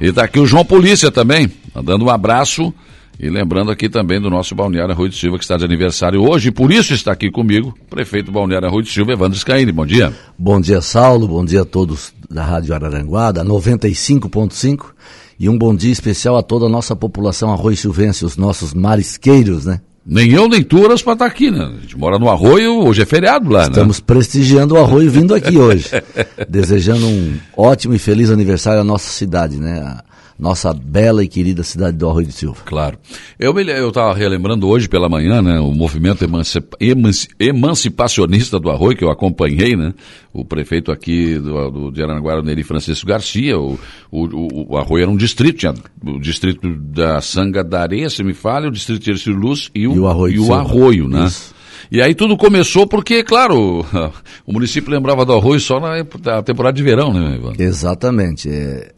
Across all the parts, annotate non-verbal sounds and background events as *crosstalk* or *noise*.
E tá aqui o João Polícia também, mandando um abraço e lembrando aqui também do nosso Balneário Rui de Silva, que está de aniversário hoje, e por isso está aqui comigo, prefeito Balneário Rui de Silva, Evandro Scaini. Bom dia. Bom dia, Saulo. Bom dia a todos da Rádio Araranguá, da 95.5. E um bom dia especial a toda a nossa população arroz silvense, os nossos marisqueiros, né? Nem eu, nem tu para estar aqui, né? A gente mora no Arroio, hoje é feriado lá, Estamos né? Estamos prestigiando o Arroio vindo aqui hoje. *laughs* desejando um ótimo e feliz aniversário à nossa cidade, né? Nossa bela e querida cidade do Arroio de Silva. Claro. Eu estava relembrando hoje pela manhã, né, o movimento emancipa, emancipacionista do Arroio, que eu acompanhei, né, o prefeito aqui do, do, de Aranaguara, Neri Francisco Garcia, o, o, o, Arroio era um distrito, tinha o distrito da Sangadaré, se me falha, o distrito de Ercílio Luz e o, e o Arroio, e o Arroio né? Isso. E aí tudo começou porque, claro, *laughs* o município lembrava do arroio só na temporada de verão, né, Ivan? Exatamente. É,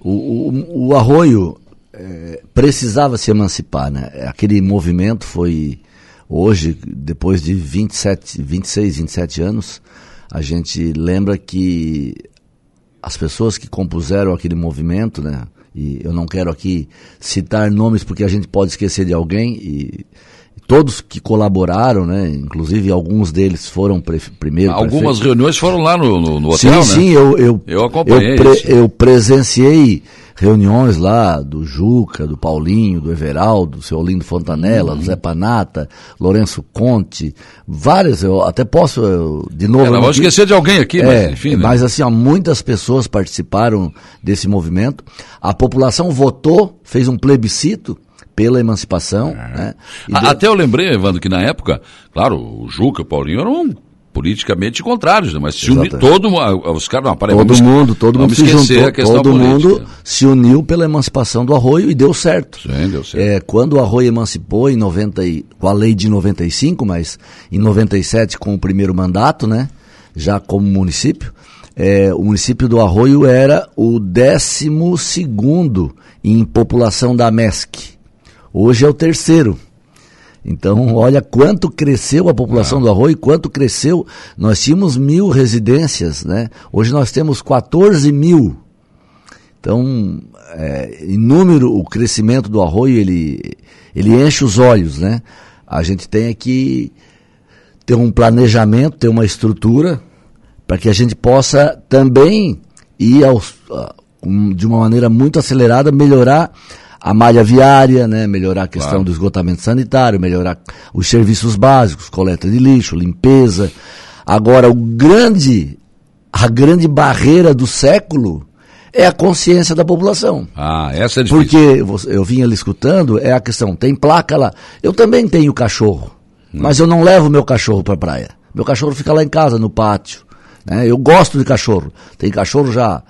o, o, o arroio é, precisava se emancipar, né? Aquele movimento foi hoje, depois de 27, 26, 27 anos, a gente lembra que as pessoas que compuseram aquele movimento, né? E eu não quero aqui citar nomes porque a gente pode esquecer de alguém e todos que colaboraram, né? Inclusive alguns deles foram pre primeiro. Algumas prefeito. reuniões foram lá no, no, no hotel, sim, né? Sim, eu, eu, eu acompanhei. Eu, pre eu, presenciei reuniões lá do Juca, do Paulinho, do Everaldo, do seu Olindo Fontanella, uhum. do Zé Panata, Lourenço Conte, várias, eu até posso, eu, de novo... É, não vou esquecer de alguém aqui, é, mas enfim... Né? Mas assim, ó, muitas pessoas participaram desse movimento, a população votou, fez um plebiscito, pela emancipação. É. Né? Até eu lembrei, Evandro, que na época, claro, o Juca, o Paulinho eram politicamente contrários, né? mas se uniu todo os caras não todo vamos, mundo todo mundo se juntou todo mundo se uniu pela emancipação do Arroio e deu certo Sim, deu certo é, quando o Arroio emancipou em 90 e, com a lei de 95 mas em 97 com o primeiro mandato né já como município é, o município do Arroio era o décimo segundo em população da MESC Hoje é o terceiro. Então, olha quanto cresceu a população ah. do Arroio, quanto cresceu. Nós tínhamos mil residências, né? Hoje nós temos 14 mil. Então, é, em número, o crescimento do Arroio, ele, ele enche os olhos, né? A gente tem que ter um planejamento, ter uma estrutura, para que a gente possa também ir aos, de uma maneira muito acelerada, melhorar a malha viária, né, melhorar a questão claro. do esgotamento sanitário, melhorar os serviços básicos, coleta de lixo, limpeza. Agora, o grande, a grande barreira do século é a consciência da população. Ah, essa é difícil. Porque eu vinha ali escutando, é a questão, tem placa lá. Eu também tenho cachorro, hum. mas eu não levo meu cachorro para a praia. Meu cachorro fica lá em casa, no pátio. Né? Eu gosto de cachorro. Tem cachorro já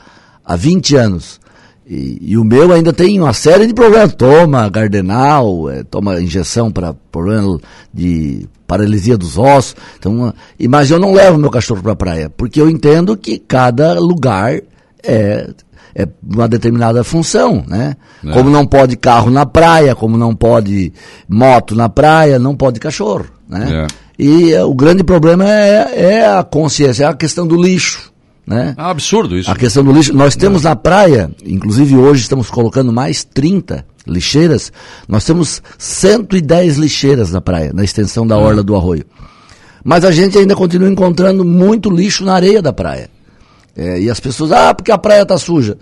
há 20 anos. E, e, o meu ainda tem uma série de problemas. Toma gardenal, é, toma injeção para problema de paralisia dos ossos. Então, e, mas eu não levo meu cachorro para a praia, porque eu entendo que cada lugar é, é uma determinada função, né? É. Como não pode carro na praia, como não pode moto na praia, não pode cachorro, né? É. E o grande problema é, é a consciência, é a questão do lixo. Né? É um absurdo isso. A questão do lixo. Nós temos na praia, inclusive hoje estamos colocando mais 30 lixeiras. Nós temos 110 lixeiras na praia, na extensão da orla do arroio. Mas a gente ainda continua encontrando muito lixo na areia da praia. É, e as pessoas, ah, porque a praia está suja.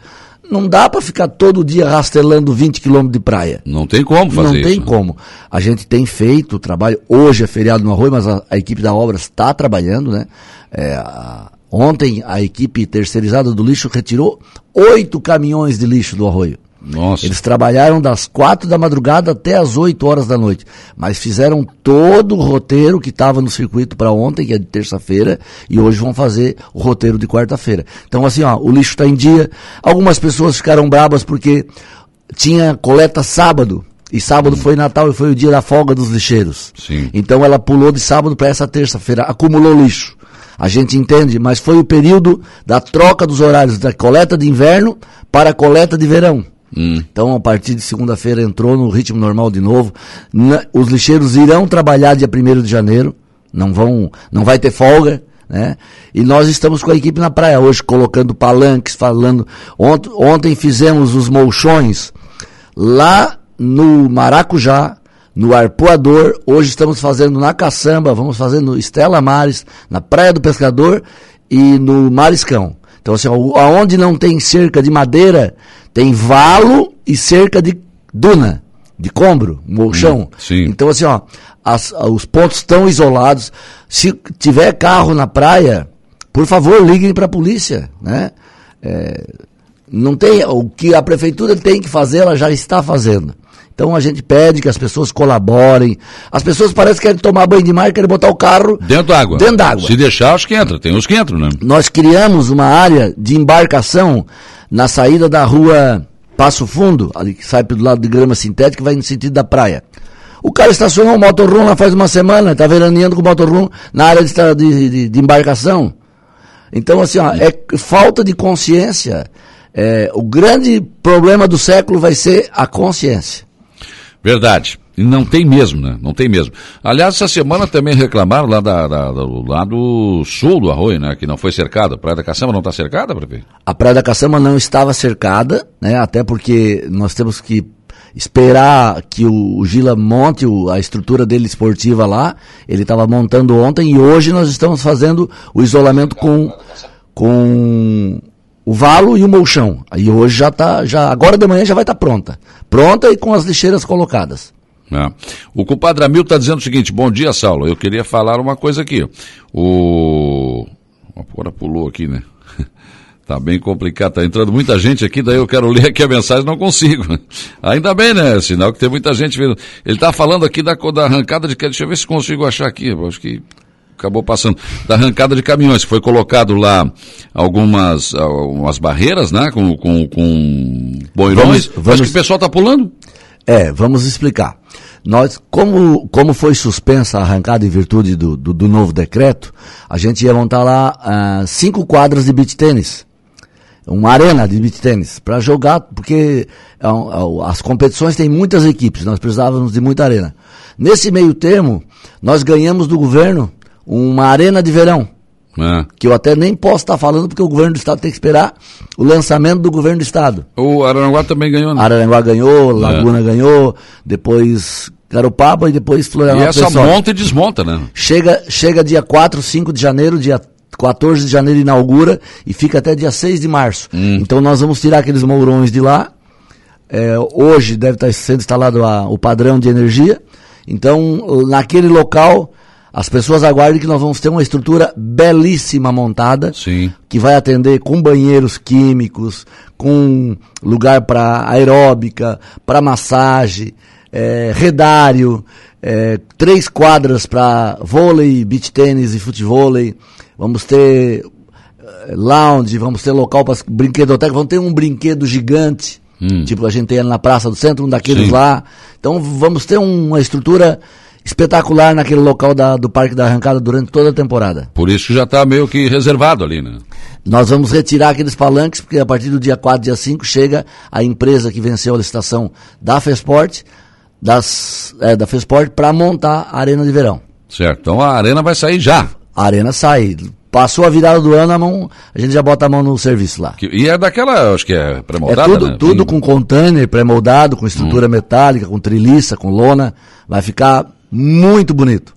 Não dá para ficar todo dia rastelando 20 quilômetros de praia. Não tem como fazer Não isso. Não tem como. A gente tem feito o trabalho. Hoje é feriado no Arroio, mas a, a equipe da obra está trabalhando, né? É, a, Ontem a equipe terceirizada do lixo retirou oito caminhões de lixo do arroio. Nossa. Eles trabalharam das quatro da madrugada até as oito horas da noite, mas fizeram todo o roteiro que estava no circuito para ontem, que é de terça-feira, e hoje vão fazer o roteiro de quarta-feira. Então assim, ó, o lixo está em dia. Algumas pessoas ficaram brabas porque tinha coleta sábado. E sábado hum. foi Natal e foi o dia da folga dos lixeiros. Sim. Então ela pulou de sábado para essa terça-feira, acumulou lixo. A gente entende, mas foi o período da troca dos horários da coleta de inverno para a coleta de verão. Hum. Então, a partir de segunda-feira entrou no ritmo normal de novo. os lixeiros irão trabalhar dia 1 de janeiro, não vão, não vai ter folga, né? E nós estamos com a equipe na praia hoje, colocando palanques, falando. Ont ontem fizemos os molchões lá no Maracujá, no Arpoador, hoje estamos fazendo na Caçamba, vamos fazer no Estela Mares, na Praia do Pescador e no Mariscão. Então, assim, aonde não tem cerca de madeira, tem valo e cerca de duna, de combro, molchão. Hum, então, assim, ó, as, os pontos estão isolados. Se tiver carro na praia, por favor, liguem para a polícia, né? É, não tem, o que a prefeitura tem que fazer, ela já está fazendo. Então a gente pede que as pessoas colaborem. As pessoas parecem que querem tomar banho de mar, querem botar o carro dentro d'água. Dentro d'água. Se deixar, acho que entra. Tem uns que entram, né? Nós criamos uma área de embarcação na saída da rua Passo Fundo, ali que sai do lado de grama sintética, vai no sentido da praia. O cara estacionou o motorhome lá faz uma semana, está veraneando com o motorhome na área de, de, de, embarcação. Então, assim, ó, é falta de consciência. É, o grande problema do século vai ser a consciência. Verdade. Não tem mesmo, né? Não tem mesmo. Aliás, essa semana também reclamaram lá da, da, do lado sul do Arroio, né? Que não foi cercada. A Praia da Caçamba não está cercada, prefeito? A Praia da Caçamba não estava cercada, né? Até porque nós temos que esperar que o, o Gila monte o, a estrutura dele esportiva lá. Ele estava montando ontem e hoje nós estamos fazendo o isolamento com, com o valo e o molchão. Aí hoje já está, já, agora de manhã já vai estar tá pronta. Pronta e com as lixeiras colocadas. É. O compadre Amil está dizendo o seguinte: bom dia, Saulo. Eu queria falar uma coisa aqui. O. Agora pulou aqui, né? *laughs* Tá bem complicado, tá entrando muita gente aqui, daí eu quero ler aqui a mensagem não consigo. *laughs* Ainda bem, né? Sinal que tem muita gente vendo. Ele tá falando aqui da, da arrancada de. Deixa eu ver se consigo achar aqui. Acho que acabou passando. Da arrancada de caminhões. Foi colocado lá algumas, algumas barreiras, né? Com, com, com boirões. Vamos, vamos... Acho que o pessoal tá pulando. É, vamos explicar. Nós, como, como foi suspensa a arrancada em virtude do, do, do novo decreto, a gente ia montar lá uh, cinco quadras de beach tênis. Uma arena de beach tênis para jogar, porque uh, as competições têm muitas equipes, nós precisávamos de muita arena. Nesse meio termo, nós ganhamos do governo uma arena de verão. É. Que eu até nem posso estar falando porque o governo do estado tem que esperar o lançamento do governo do estado. O Araranguá também ganhou, né? Araranguá ganhou, é. Laguna é. ganhou, depois Garopaba e depois Florianópolis. E essa pessoal. monta e desmonta, né? Chega, chega dia 4, 5 de janeiro, dia 14 de janeiro inaugura e fica até dia 6 de março. Hum. Então nós vamos tirar aqueles mourões de lá. É, hoje deve estar sendo instalado a, o padrão de energia. Então, naquele local, as pessoas aguardem que nós vamos ter uma estrutura belíssima montada, Sim. que vai atender com banheiros químicos, com lugar para aeróbica, para massagem, é, redário, é, três quadras para vôlei, beach tênis e futevôlei. Vamos ter é, lounge, vamos ter local para brinquedoteca, vamos ter um brinquedo gigante, hum. tipo a gente tem na Praça do Centro, um daqueles Sim. lá. Então vamos ter uma estrutura espetacular naquele local da, do Parque da Arrancada durante toda a temporada. Por isso já está meio que reservado ali, né? Nós vamos retirar aqueles palanques, porque a partir do dia 4, dia 5, chega a empresa que venceu a licitação da Fesport, das, é, da Fesport, para montar a Arena de Verão. Certo, então a Arena vai sair já. A Arena sai. Passou a virada do ano, a, mão, a gente já bota a mão no serviço lá. e é daquela, acho que é pré-moldada, É tudo, né? tudo com container pré-moldado, com estrutura hum. metálica, com treliça, com lona. Vai ficar muito bonito.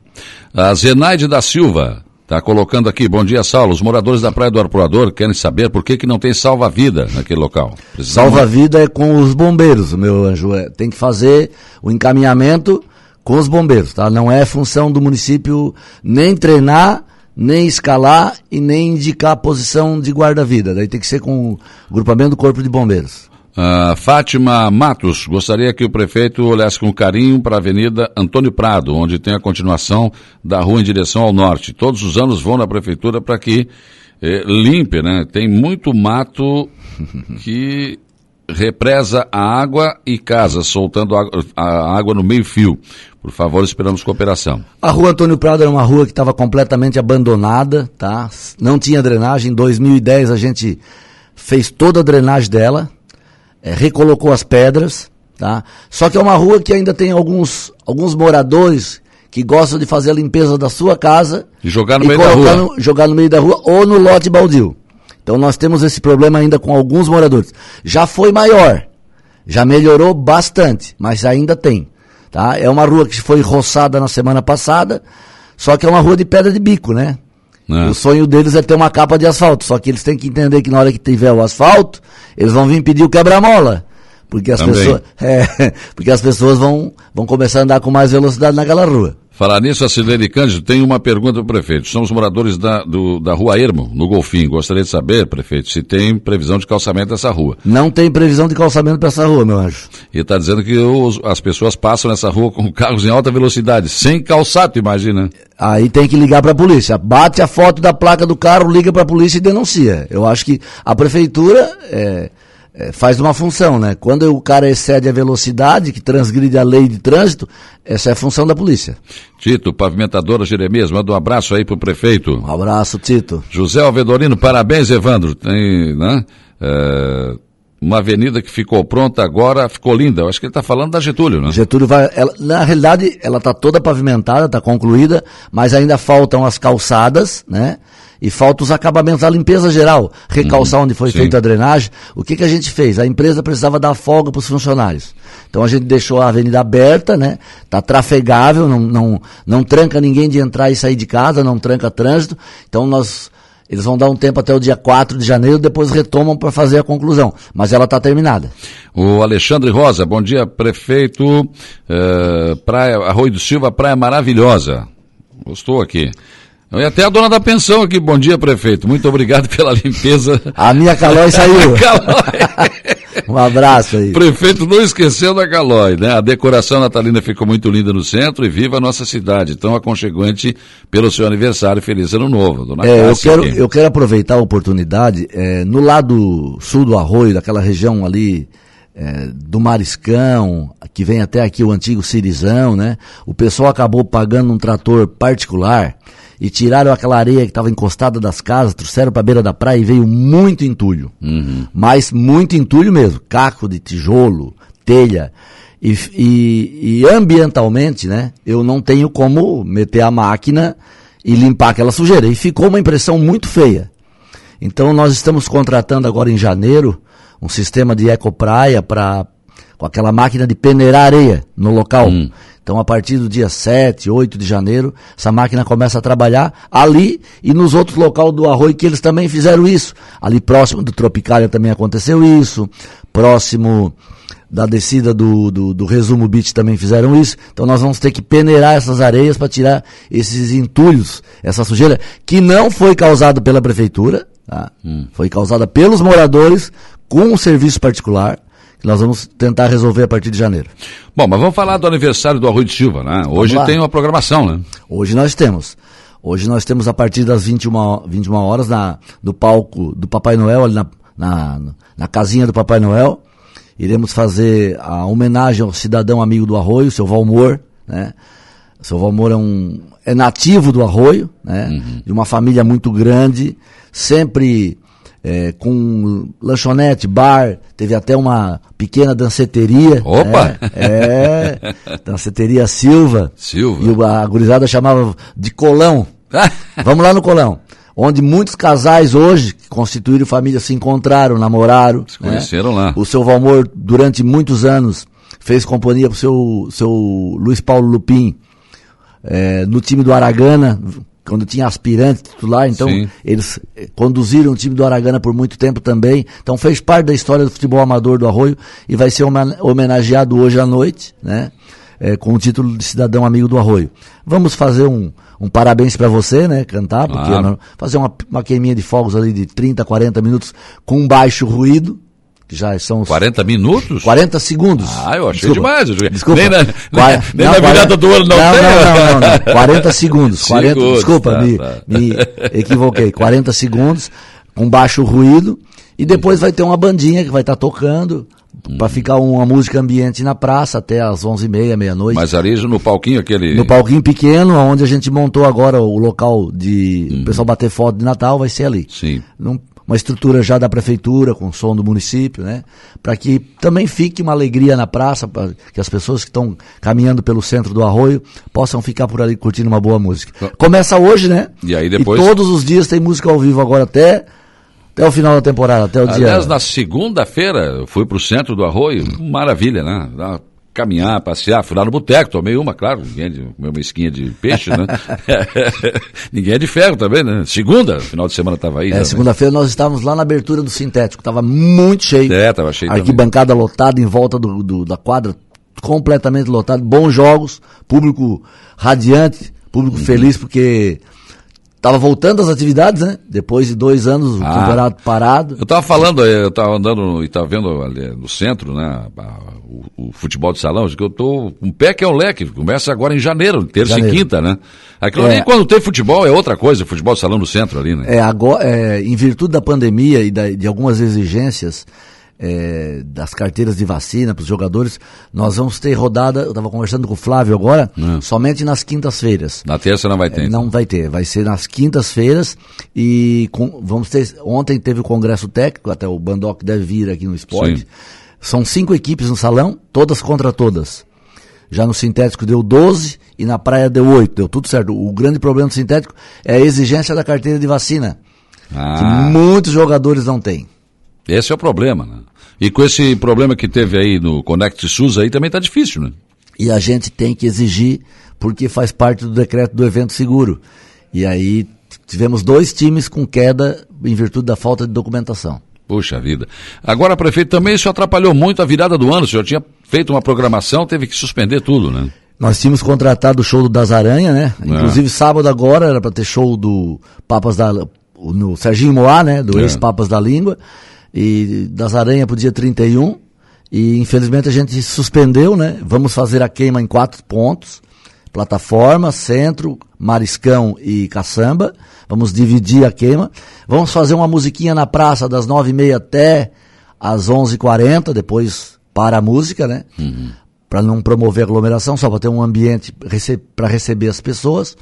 A Zenaide da Silva está colocando aqui, bom dia Saulo, os moradores da Praia do Arpoador querem saber por que, que não tem salva-vida naquele local. Salva-vida é com os bombeiros, meu anjo, é, tem que fazer o encaminhamento com os bombeiros, tá? Não é função do município nem treinar, nem escalar e nem indicar a posição de guarda-vida, daí tem que ser com o grupamento do Corpo de Bombeiros. Uh, Fátima Matos, gostaria que o prefeito olhasse com carinho para a Avenida Antônio Prado, onde tem a continuação da rua em direção ao norte. Todos os anos vão na prefeitura para que eh, limpe, né? Tem muito mato *laughs* que represa a água e casa, soltando a, a água no meio fio. Por favor, esperamos cooperação. A rua Antônio Prado era uma rua que estava completamente abandonada, tá? Não tinha drenagem. Em 2010 a gente fez toda a drenagem dela, é, recolocou as pedras, tá? Só que é uma rua que ainda tem alguns, alguns moradores que gostam de fazer a limpeza da sua casa E jogar no e meio da rua. no- jogar no meio da rua ou no lote baldio. Então nós temos esse problema ainda com alguns moradores. Já foi maior, já melhorou bastante, mas ainda tem. Tá? É uma rua que foi roçada na semana passada, só que é uma rua de pedra de bico, né? Né? O sonho deles é ter uma capa de asfalto, só que eles têm que entender que na hora que tiver o asfalto, eles vão vir pedir o quebra-mola. Porque as Também. pessoas, *laughs* é, porque as pessoas vão, vão começar a andar com mais velocidade naquela rua. Falar nisso, a Silene Cândido tem uma pergunta para o prefeito. Somos moradores da, do- da rua Ermo, no Golfinho. Gostaria de saber, prefeito, se tem previsão de calçamento dessa rua. Não tem previsão de calçamento para essa rua, meu anjo. E está dizendo que os- as pessoas passam nessa rua com carros em alta velocidade, sem calçado, imagina. Aí tem que ligar para a polícia. Bate a foto da placa do carro, liga para a polícia e denuncia. Eu acho que a prefeitura é, é, faz uma função, né? Quando o cara excede a velocidade, que transgride a lei de trânsito, essa é a função da polícia. Tito, pavimentadora Jeremias, manda um abraço aí pro prefeito. Um abraço, Tito. José Alvedorino, parabéns, Evandro. Tem, né? é, uma avenida que ficou pronta agora, ficou linda. Eu acho que ele está falando da Getúlio, né? Getúlio vai. ela- na realidade, ela está toda pavimentada, está concluída, mas ainda faltam as calçadas, né? E faltam os acabamentos, a limpeza geral, recalçar onde foi feita a drenagem. O que, que a gente fez? A empresa precisava dar folga para os funcionários. Então a gente deixou a avenida aberta, né? Tá trafegável, não, não, não tranca ninguém de entrar e sair de casa, não tranca trânsito. Então nós. Eles vão dar um tempo até o dia 4 de janeiro, depois retomam para fazer a conclusão. Mas ela está terminada. O Alexandre Rosa, bom dia, prefeito. é, praia, Arroio do Silva, praia maravilhosa. Gostou aqui. E até a dona da pensão aqui, bom dia, prefeito. Muito obrigado pela limpeza. A minha Calói *laughs* saiu. Calói. Um abraço aí. Prefeito não esqueceu da Calói, né? A decoração natalina ficou muito linda no centro e viva a nossa cidade, tão aconchegante pelo seu aniversário. Feliz ano novo, dona É, eu Cássia quero, aqui. eu quero aproveitar a oportunidade, é, no lado sul do Arroio, daquela região ali é, do Mariscão, que vem até aqui o antigo Cirizão, né? O pessoal acabou pagando um trator particular e tiraram aquela areia que estava encostada das casas, trouxeram para a beira da praia e veio muito entulho. Mas muito entulho mesmo, caco de tijolo, telha. E, e- e ambientalmente, né, eu não tenho como meter a máquina e limpar aquela sujeira. E ficou uma impressão muito feia. Então nós estamos contratando agora em janeiro um sistema de ecopraia para com aquela máquina de peneirar areia no local. Então a partir do dia 7, 8 de janeiro, essa máquina começa a trabalhar ali e nos outros locais do Arroio que eles também fizeram isso. Ali próximo do Tropicália também aconteceu isso. Próximo da descida do, do, do Resumo Beach também fizeram isso. Então nós vamos ter que peneirar essas areias para tirar esses entulhos, essa sujeira, que não foi causada pela prefeitura, tá? foi causada pelos moradores com um serviço particular, que nós vamos tentar resolver a partir de janeiro. Bom, mas vamos falar do aniversário do Arroio de Silva, né? Hoje tem uma programação, né? Hoje nós temos. Hoje nós temos a partir das 21, ho- 21 horas na, no palco do Papai Noel, ali na, na, na casinha do Papai Noel. Iremos fazer a homenagem ao cidadão amigo do Arroio, seu Valmor, né? O seu Valmor é um é nativo do Arroio, né? De uma família muito grande, sempre é, com lanchonete, bar, teve até uma pequena danceteria. Opa! né? É, *laughs* danceteria Silva. Silva. E a gurizada chamava de colão. *laughs* Vamos lá no colão. Onde muitos casais hoje, que constituíram família, se encontraram, namoraram. Se conheceram lá. O seu Valmor, durante muitos anos, fez companhia pro seu, seu Luiz Paulo Lupin, eh, no time do Aragana, quando tinha aspirante titular, então Sim. eles eh, conduziram o time do Aragana por muito tempo também. Então fez parte da história do futebol amador do Arroio e vai ser homen- homenageado hoje à noite, né? eh, com o título de cidadão amigo do Arroio. Vamos fazer um, um parabéns para você, né? Cantar, porque Claro. fazer uma, uma queiminha de fogos ali de 30, 40 minutos com um baixo ruído, que já são os 40 minutos? 40 segundos. Ah, eu achei demais. Eu- Desculpa. Nem na- Qua- nem- *laughs* nem na virada do ano não não, tem. Não, não, não, não. 40 segundos. 40, *laughs* Segundos, desculpa, tá, me, tá. me equivoquei. 40 segundos, com baixo ruído. E depois vai ter uma bandinha que vai estar tocando para ficar uma música ambiente na praça até às 11h30, meia-noite. Mas ali no palquinho aquele... No palquinho pequeno, onde a gente montou agora o local de o pessoal bater foto de Natal, vai ser ali. Sim. Num- uma estrutura já da prefeitura, com som do município, né? Para que também fique uma alegria na praça, para que as pessoas que estão caminhando pelo centro do arroio possam ficar por ali curtindo uma boa música. Começa hoje, né? E aí depois. E todos os dias tem música ao vivo agora até. Até o final da temporada, até o Aliás, dia. Aliás, na segunda-feira, eu fui pro centro do Arroio, maravilha, né? Caminhar, passear, fui lá no boteco, tomei uma, claro, ninguém é de, uma esquinha de peixe, né? *laughs* *laughs* ninguém é de ferro também, né? Segunda, final de semana tava aí. É, segunda-feira nós estávamos lá na abertura do sintético, tava muito cheio. É, tava cheio Arquibancada também. lotada em volta do, do, da quadra, completamente lotado, bons jogos, público radiante, público uhum. feliz porque Tava voltando às atividades, né? Depois de dois anos o ah, campeonato parado. Eu tava falando, eu tava andando e tava vendo ali no centro, né? O, o, futebol de salão, que eu tô um pé que é o leque, começa agora em janeiro, terça janeiro. e quinta, né? Aquilo é. ali quando tem futebol é outra coisa, futebol de salão no centro ali, né? É, agora, é, em virtude da pandemia e da, de algumas exigências, é, das carteiras de vacina para os jogadores, nós vamos ter rodada, eu estava conversando com o Flávio agora, hum. somente nas quintas-feiras. Na terça não vai ter? É, não vai ter, vai ser nas quintas-feiras e com, vamos ter, ontem teve o congresso técnico, até o Bandoc deve vir aqui no esporte, Sim. são cinco equipes no salão, todas contra todas. Já no sintético deu 12 e na praia deu 8, deu tudo certo. O grande problema do sintético é a exigência da carteira de vacina, ah. que muitos jogadores não têm. Esse é o problema, né? E com esse problema que teve aí no Connect SUS aí também está difícil, né? E a gente tem que exigir, porque faz parte do decreto do evento seguro. E aí tivemos dois times com queda em virtude da falta de documentação. Puxa vida. Agora, prefeito, também isso atrapalhou muito a virada do ano. O senhor tinha feito uma programação, teve que suspender tudo, né? Nós tínhamos contratado o show do Das Aranha, né? É. Inclusive, sábado agora era para ter show do Papas da. no Serginho Moá, né? Do é. ex-Papas da Língua e das aranhas para o dia 31. E infelizmente a gente suspendeu, né? Vamos fazer a queima em quatro pontos: plataforma, centro, mariscão e caçamba. Vamos dividir a queima. Vamos fazer uma musiquinha na praça das nove e meia até às onze e quarenta, depois para a música, né? Uhum. Para não promover aglomeração, só para ter um ambiente rece para receber as pessoas.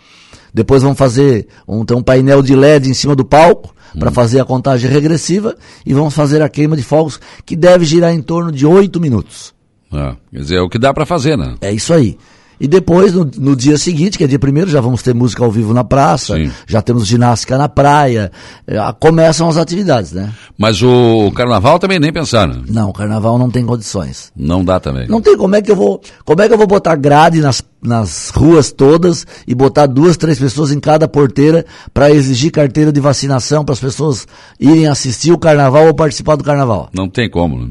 Depois vamos fazer, ter um painel de LED em cima do palco para fazer a contagem regressiva e vamos fazer a queima de fogos que deve girar em torno de oito minutos. Ah, quer dizer, é o que dá para fazer, né? É isso aí. E depois, no, no, dia seguinte, que é dia primeiro, já vamos ter música ao vivo na praça, Sim. já temos ginástica na praia, já começam as atividades, né? Mas o carnaval também nem pensar, né? Não, o carnaval não tem condições. Não dá também. Não tem, como é que eu vou, como é que eu vou botar grade nas, nas ruas todas e botar duas, três pessoas em cada porteira para exigir carteira de vacinação para as pessoas irem assistir o carnaval ou participar do carnaval? Não tem como, né?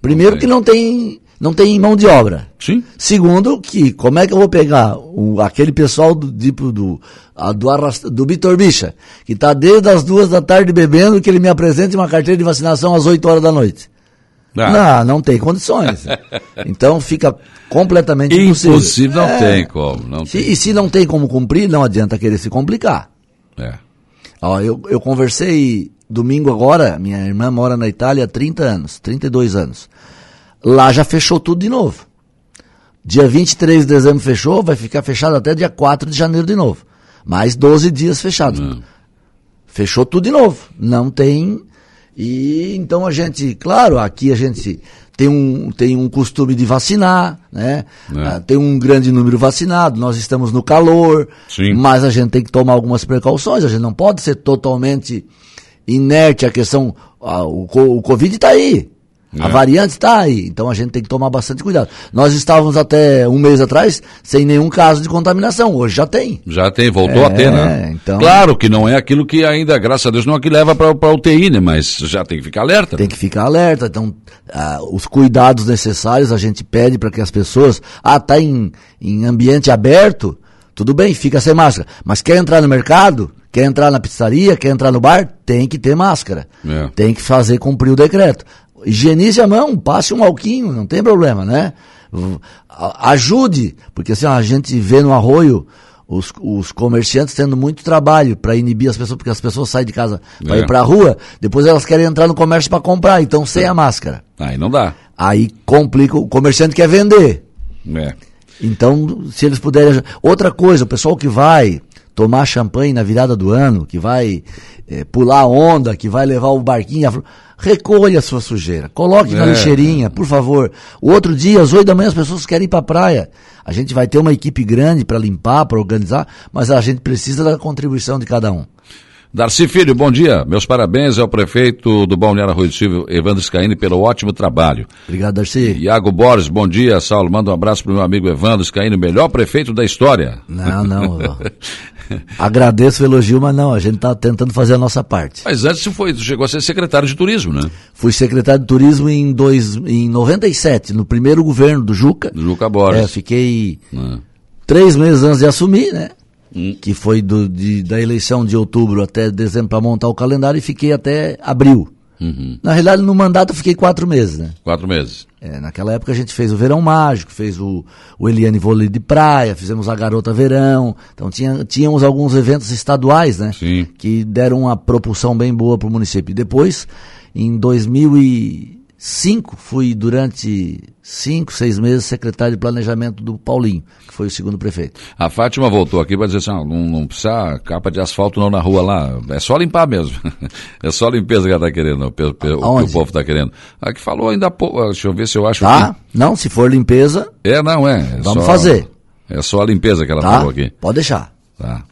Primeiro não que não tem não tem mão de obra. Sim. Segundo, que como é que eu vou pegar o, aquele pessoal do tipo do, a, do, arrasta, do Vitor Bicha, que está desde as duas da tarde bebendo, que ele me apresente uma carteira de vacinação às 8 horas da noite. Ah. Não, não tem condições. *laughs* então fica completamente impossível. Impossível, não é. tem como. Não se, tem. E se não tem como cumprir, não adianta querer se complicar. É. Ó, eu, eu conversei domingo agora, minha irmã mora na Itália há 30 anos, 32 anos. Lá já fechou tudo de novo. Dia 23 de dezembro fechou, vai ficar fechado até dia 4 de janeiro de novo. Mais 12 dias fechado. Hum. Fechou tudo de novo. Não tem. E então a gente, claro, aqui a gente tem um, tem um costume de vacinar, né? É. Ah, tem um grande número vacinado, nós estamos no calor, Sim. mas a gente tem que tomar algumas precauções, a gente não pode ser totalmente inerte à questão. Ah, o, o Covid está aí. A é. variante está aí, então a gente tem que tomar bastante cuidado. Nós estávamos até um mês atrás sem nenhum caso de contaminação, hoje já tem. Já tem, voltou é, a ter, né? Então... Claro que não é aquilo que ainda, graças a Deus, não é que leva para a UTI, né? Mas já tem que ficar alerta. Tem que ficar alerta, então ah, os cuidados necessários a gente pede para que as pessoas, ah, tá em, em ambiente aberto, tudo bem, fica sem máscara. Mas quer entrar no mercado, quer entrar na pizzaria, quer entrar no bar, tem que ter máscara. É. Tem que fazer cumprir o decreto higienize a mão, passe um alquinho, não tem problema, né? Ajude, porque assim, a gente vê no arroio os, os comerciantes tendo muito trabalho para inibir as pessoas, porque as pessoas saem de casa para é. ir para a rua, depois elas querem entrar no comércio para comprar, então sem é. a máscara. Aí não dá. Aí complica, o comerciante quer vender. É. Então, se eles puderem. Outra coisa, o pessoal que vai tomar champanhe na virada do ano, que vai é, pular onda, que vai levar o barquinho. Recolha a sua sujeira, coloque é. na lixeirinha, por favor. O outro dia, às oito da manhã, as pessoas querem ir para a praia. A gente vai ter uma equipe grande para limpar, para organizar, mas a gente precisa da contribuição de cada um. Darcy Filho, bom dia. Meus parabéns ao prefeito do Balneário Arroio do Silva, Evandro Scaini, pelo ótimo trabalho. Obrigado, Darcy. Iago Borges, bom dia. Saulo, manda um abraço para o meu amigo Evandro Scaini, o melhor prefeito da história. Não, não. *laughs* Agradeço o elogio, mas não, a gente está tentando fazer a nossa parte. Mas antes você foi, chegou a ser secretário de turismo, né? Fui secretário de turismo em, dois, em 97, no primeiro governo do Juca. Do Juca Borges. É, fiquei é. três meses antes de assumir, né? Hum. Que foi do, de, da eleição de outubro até dezembro para montar o calendário e fiquei até abril. Uhum. Na realidade, no mandato eu fiquei quatro meses, né? Quatro meses. É, naquela época a gente fez o Verão Mágico, fez o, o Eliane Vôlei de Praia, fizemos a Garota Verão. Então tinha, tínhamos alguns eventos estaduais, né? Sim. Que deram uma propulsão bem boa para o município. E depois, em 2000 e Cinco, fui durante cinco, seis meses secretário de planejamento do Paulinho, que foi o segundo prefeito. A Fátima voltou aqui para dizer assim, ah, não, não, precisa capa de asfalto não na rua lá, é só limpar mesmo. *laughs* é só limpeza que ela está querendo, o, que o povo está querendo. A que falou ainda há pouco, deixa eu ver se eu acho Tá, aqui. não, se for limpeza... É, não, é. é vamos só, fazer. É só a limpeza que ela tá, falou aqui. pode deixar. Tá.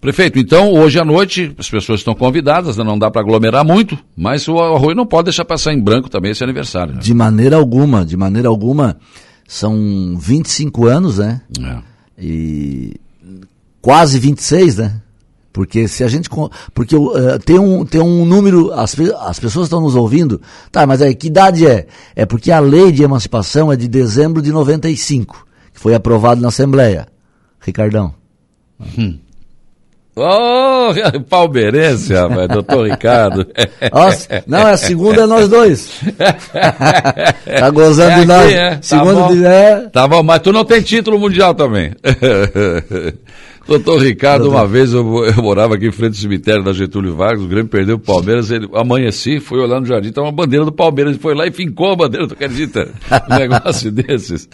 Prefeito, então hoje à noite as pessoas estão convidadas, né? não dá para aglomerar muito, mas o Arroio não pode deixar passar em branco também esse aniversário. Né? De maneira alguma, de maneira alguma. São 25 anos, né? É. E quase 26, né? Porque se a gente. Porque uh, tem, um, tem um número. As, as pessoas estão nos ouvindo. Tá, mas aí que idade é? É porque a lei de emancipação é de dezembro de 95, que foi aprovado na Assembleia. Ricardão. Hum. Oh, *laughs* palmeirense, rapaz, doutor Ricardo. Nossa, não, a segunda é nós dois. *laughs* tá gozando é de nós. É. Tá segunda. De... É. Tá bom, mas tu não tem título mundial também. *laughs* Doutor Ricardo, doutor. uma vez eu, eu, morava aqui em frente ao cemitério da Getúlio Vargas, o Grêmio perdeu o Palmeiras, ele amanheci, foi olhar no jardim, tá uma bandeira do Palmeiras, ele foi lá e fincou a bandeira, tu acredita? Um negócio desses.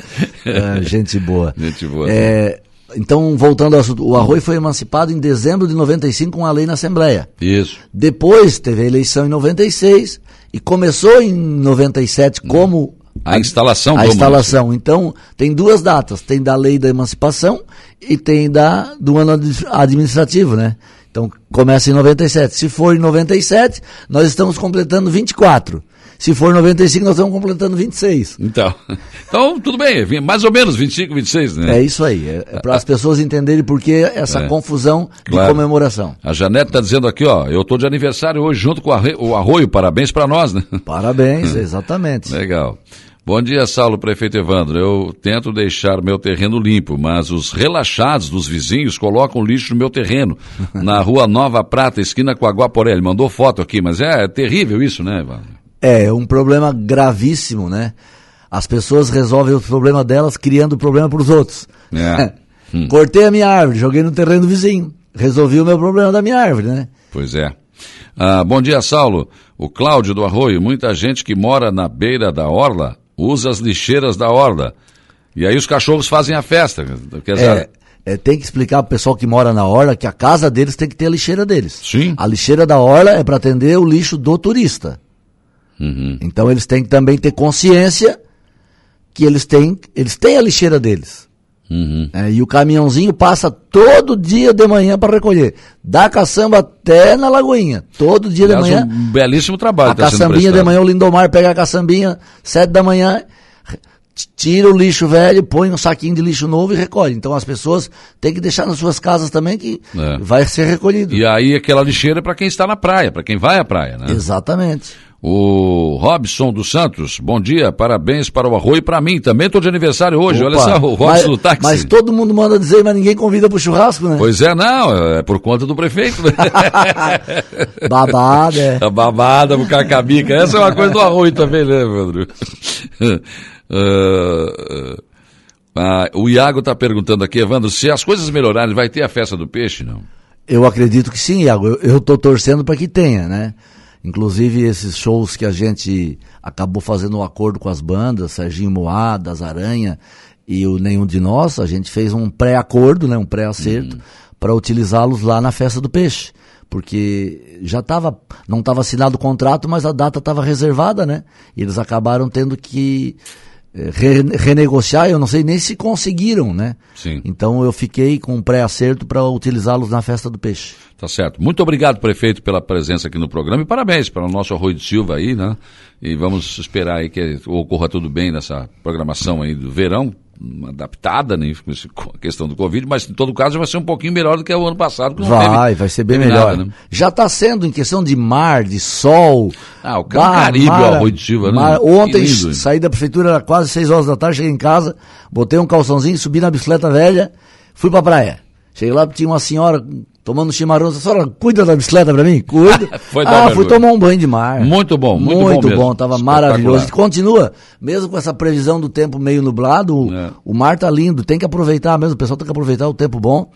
É, gente boa. Gente boa. É, então, voltando ao assunto, o Arroio foi emancipado em dezembro de 95 com a lei na Assembleia. Isso. Depois teve a eleição em 96 e começou em 97 como a instalação. A instalação. Município. Então, tem duas datas. Tem da lei da emancipação e tem da do ano administrativo, né? Então, começa em 97. Se for em 97, nós estamos completando 24. Se for 95, nós estamos completando 26. Então, *laughs* então tudo bem, mais ou menos 25, 26, né? É isso aí, é, é para as pessoas entenderem por que essa é, confusão claro. de comemoração. A Janete está dizendo aqui, ó, eu estou de aniversário hoje junto com o Arroio, parabéns para nós, né? *laughs* Parabéns, exatamente. Legal. Bom dia, Saulo, prefeito Evandro. Eu tento deixar meu terreno limpo, mas os relaxados dos vizinhos colocam lixo no meu terreno, *laughs* na rua Nova Prata, esquina com a Guaporé. mandou foto aqui, mas é, é terrível isso, né, Evandro? É, um problema gravíssimo, né? As pessoas resolvem o problema delas criando problema para os outros. É. *laughs* hum. Cortei a minha árvore, joguei no terreno vizinho. Resolvi o meu problema da minha árvore, né? Pois é. Ah, bom dia, Saulo. O Cláudio do Arroio, muita gente que mora na beira da orla usa as lixeiras da orla. E aí os cachorros fazem a festa. Quer dizer, é, é, tem que explicar para o pessoal que mora na orla que a casa deles tem que ter a lixeira deles. Sim. A lixeira da orla é para atender o lixo do turista. Uhum. Então eles têm que também ter consciência que eles têm, eles têm a lixeira deles. Uhum. É, e o caminhãozinho passa todo dia de manhã para recolher. Da caçamba até na lagoinha. Todo dia Aliás, de manhã. Um belíssimo trabalho. A tá caçambinha de manhã, o Lindomar pega a caçambinha, sete da manhã, tira o lixo velho, põe um saquinho de lixo novo e recolhe. Então as pessoas têm que deixar nas suas casas também que é. vai ser recolhido. E aí aquela lixeira é para quem está na praia, para quem vai à praia, né? Exatamente. O Robson dos Santos, bom dia, parabéns para o Arroio e para mim. Também estou de aniversário hoje, Opa, olha só, o Robson mas, do táxi. Mas todo mundo manda dizer, mas ninguém convida para o churrasco, né? Pois é, não, é por conta do prefeito. Né? *laughs* babada, é. *laughs* A babada, o cacabica. Essa é uma coisa do Arroio também, né, Evandro? uh, *laughs* uh, o Iago está perguntando aqui, Evandro, se as coisas melhorarem, vai ter a festa do peixe, não? Eu acredito que sim, Iago. Eu estou torcendo para que tenha, né? Inclusive esses shows que a gente acabou fazendo um acordo com as bandas, Serginho Moá, das Aranha e o Nenhum de Nós, a gente fez um pré-acordo, né, um pré-acerto, uhum. para utilizá-los lá na festa do peixe. Porque já estava, não estava assinado o contrato, mas a data estava reservada, né? E eles acabaram tendo que re, renegociar, eu não sei nem se conseguiram, né? Sim. Então eu fiquei com um pré-acerto para utilizá-los na festa do peixe. Tá certo. Muito obrigado, prefeito, pela presença aqui no programa e parabéns para o nosso Arroio de Silva aí, né? E vamos esperar aí que ocorra tudo bem nessa programação aí do verão, adaptada, né, com a questão do Covid, mas em todo caso vai ser um pouquinho melhor do que o ano passado. vai, vai ser bem melhor. Nada, né? Já está sendo em questão de mar, de sol. Ah, o Caribe, mar, o Arroio de né? Mar, ontem saí da prefeitura, era quase 6 horas da tarde, cheguei em casa, botei um calçãozinho, subi na bicicleta velha, fui pra praia. Cheguei lá, tinha uma senhora tomando chimarrão. A senhora cuida da bicicleta pra mim? Cuida. *laughs* Foi ah, fui tomar um banho de mar. Muito bom, muito, muito bom. bom tava maravilhoso. Continua, mesmo com essa previsão do tempo meio nublado, é. o mar tá lindo. Tem que aproveitar mesmo, o pessoal tem que aproveitar o tempo bom.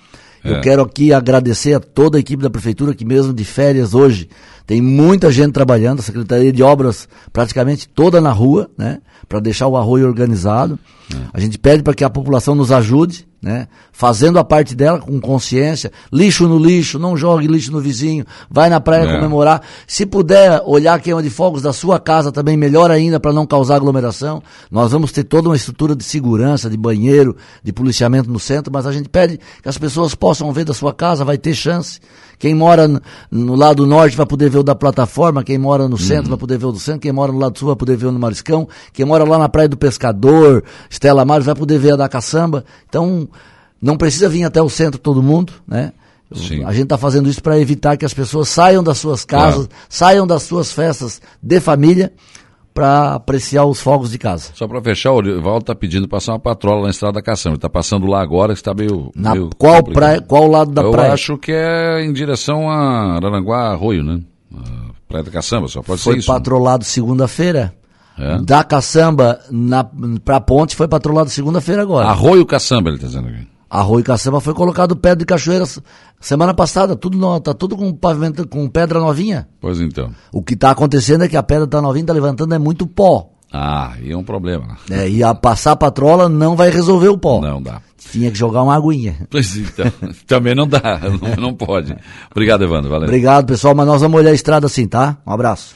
É. Eu quero aqui agradecer a toda a equipe da prefeitura que mesmo de férias hoje tem muita gente trabalhando, a Secretaria de Obras praticamente toda na rua, né, para deixar o arroio organizado. É. A gente pede para que a população nos ajude, né? Fazendo a parte dela com consciência, lixo no lixo, não jogue lixo no vizinho, vai na praia é. comemorar. Se puder olhar queima de fogos da sua casa também, melhor ainda para não causar aglomeração. Nós vamos ter toda uma estrutura de segurança, de banheiro, de policiamento no centro, mas a gente pede que as pessoas possam ver da sua casa, vai ter chance. Quem mora no lado norte vai poder ver o da plataforma, quem mora no centro uhum. vai poder ver o do centro, quem mora no lado sul vai poder ver o no Mariscão, quem mora lá na Praia do Pescador, Estela Mares, vai poder ver a da Caçamba. Então, não precisa vir até o centro todo mundo, né? Sim. A gente está fazendo isso para evitar que as pessoas saiam das suas casas, claro. saiam das suas festas de família para apreciar os fogos de casa. Só para fechar, o Rivaldo está pedindo passar uma patrola na estrada da Caçamba. Ele está passando lá agora, que está meio. Na meio qual, praia, qual lado da Eu praia? Eu acho que é em direção a Araranguá Arroio, né? A praia da Caçamba, só pode foi ser isso. Foi patrolado segunda-feira. É? Da Caçamba para a ponte foi patrolado segunda-feira agora. Arroio Caçamba, ele está dizendo aqui. Arroio Caçamba foi colocado pedra de cachoeira semana passada, tudo no, tá tudo com pavimento com pedra novinha. Pois então. O que está acontecendo é que a pedra está novinha, está levantando é muito pó. Ah, e é um problema. É, e a passar a patrola não vai resolver o pó. Não dá. Tinha que jogar uma aguinha. Pois então, *laughs* também não dá, não, *laughs* não pode. Obrigado, Evandro, valeu. Obrigado, pessoal, mas nós vamos olhar a estrada assim, tá? Um abraço.